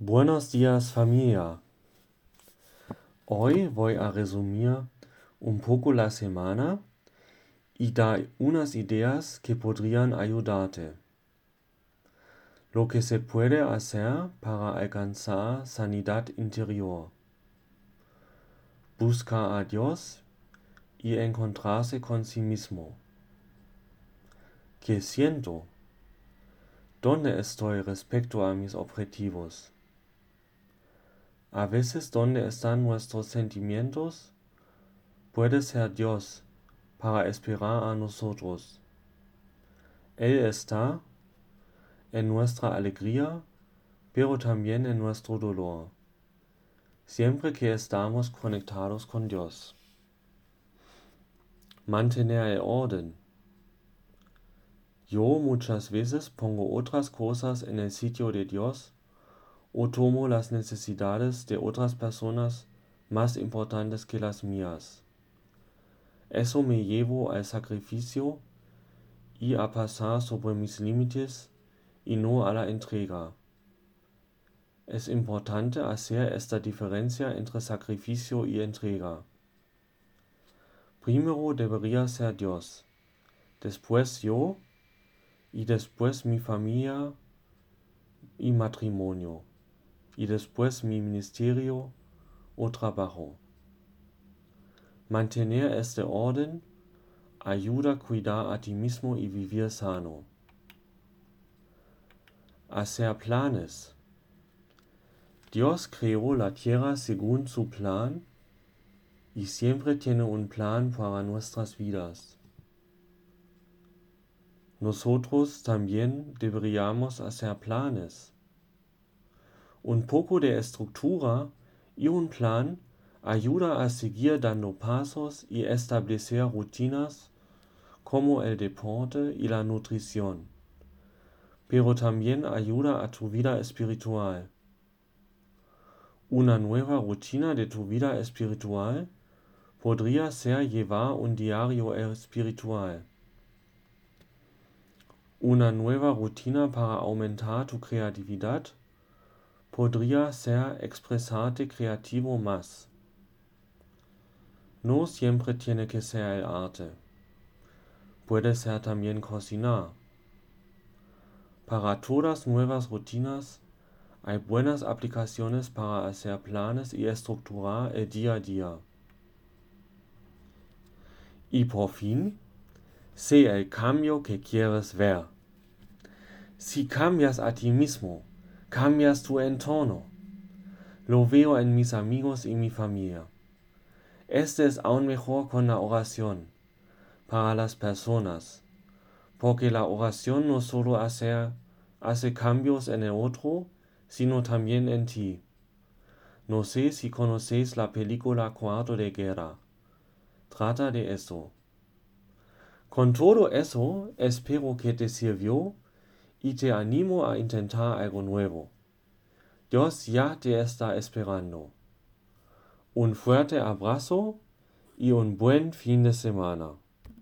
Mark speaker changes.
Speaker 1: Buenos días familia. Hoy voy a resumir un poco la semana y dar unas ideas que podrían ayudarte. Lo que se puede hacer para alcanzar sanidad interior. Buscar a Dios y encontrarse con sí mismo. ¿Qué siento? ¿Dónde estoy respecto a mis objetivos? A veces donde están nuestros sentimientos puede ser Dios para esperar a nosotros. Él está en nuestra alegría, pero también en nuestro dolor, siempre que estamos conectados con Dios. Mantener el orden. Yo muchas veces pongo otras cosas en el sitio de Dios o tomo las necesidades de otras personas más importantes que las mías. Eso me llevo al sacrificio y a pasar sobre mis límites y no a la entrega. Es importante hacer esta diferencia entre sacrificio y entrega. Primero debería ser Dios, después yo y después mi familia y matrimonio y después mi ministerio o trabajo. Mantener este orden ayuda a cuidar a ti mismo y vivir sano. Hacer planes. Dios creó la tierra según su plan y siempre tiene un plan para nuestras vidas. Nosotros también deberíamos hacer planes. Un poco de estructura y un plan ayuda a seguir dando pasos y establecer rutinas como el deporte y la nutrición, pero también ayuda a tu vida espiritual. Una nueva rutina de tu vida espiritual podría ser llevar un diario espiritual. Una nueva rutina para aumentar tu creatividad podría ser expresarte creativo más. No siempre tiene que ser el arte. Puede ser también cocinar. Para todas nuevas rutinas hay buenas aplicaciones para hacer planes y estructurar el día a día. Y por fin, sé el cambio que quieres ver. Si cambias a ti mismo, cambias tu entorno. Lo veo en mis amigos y mi familia. Este es aún mejor con la oración para las personas, porque la oración no solo hace, hace cambios en el otro, sino también en ti. No sé si conocéis la película Cuarto de Guerra. Trata de eso. Con todo eso, espero que te sirvió y te animo a intentar algo nuevo. Dios ya te está esperando. Un fuerte abrazo y un buen fin de semana.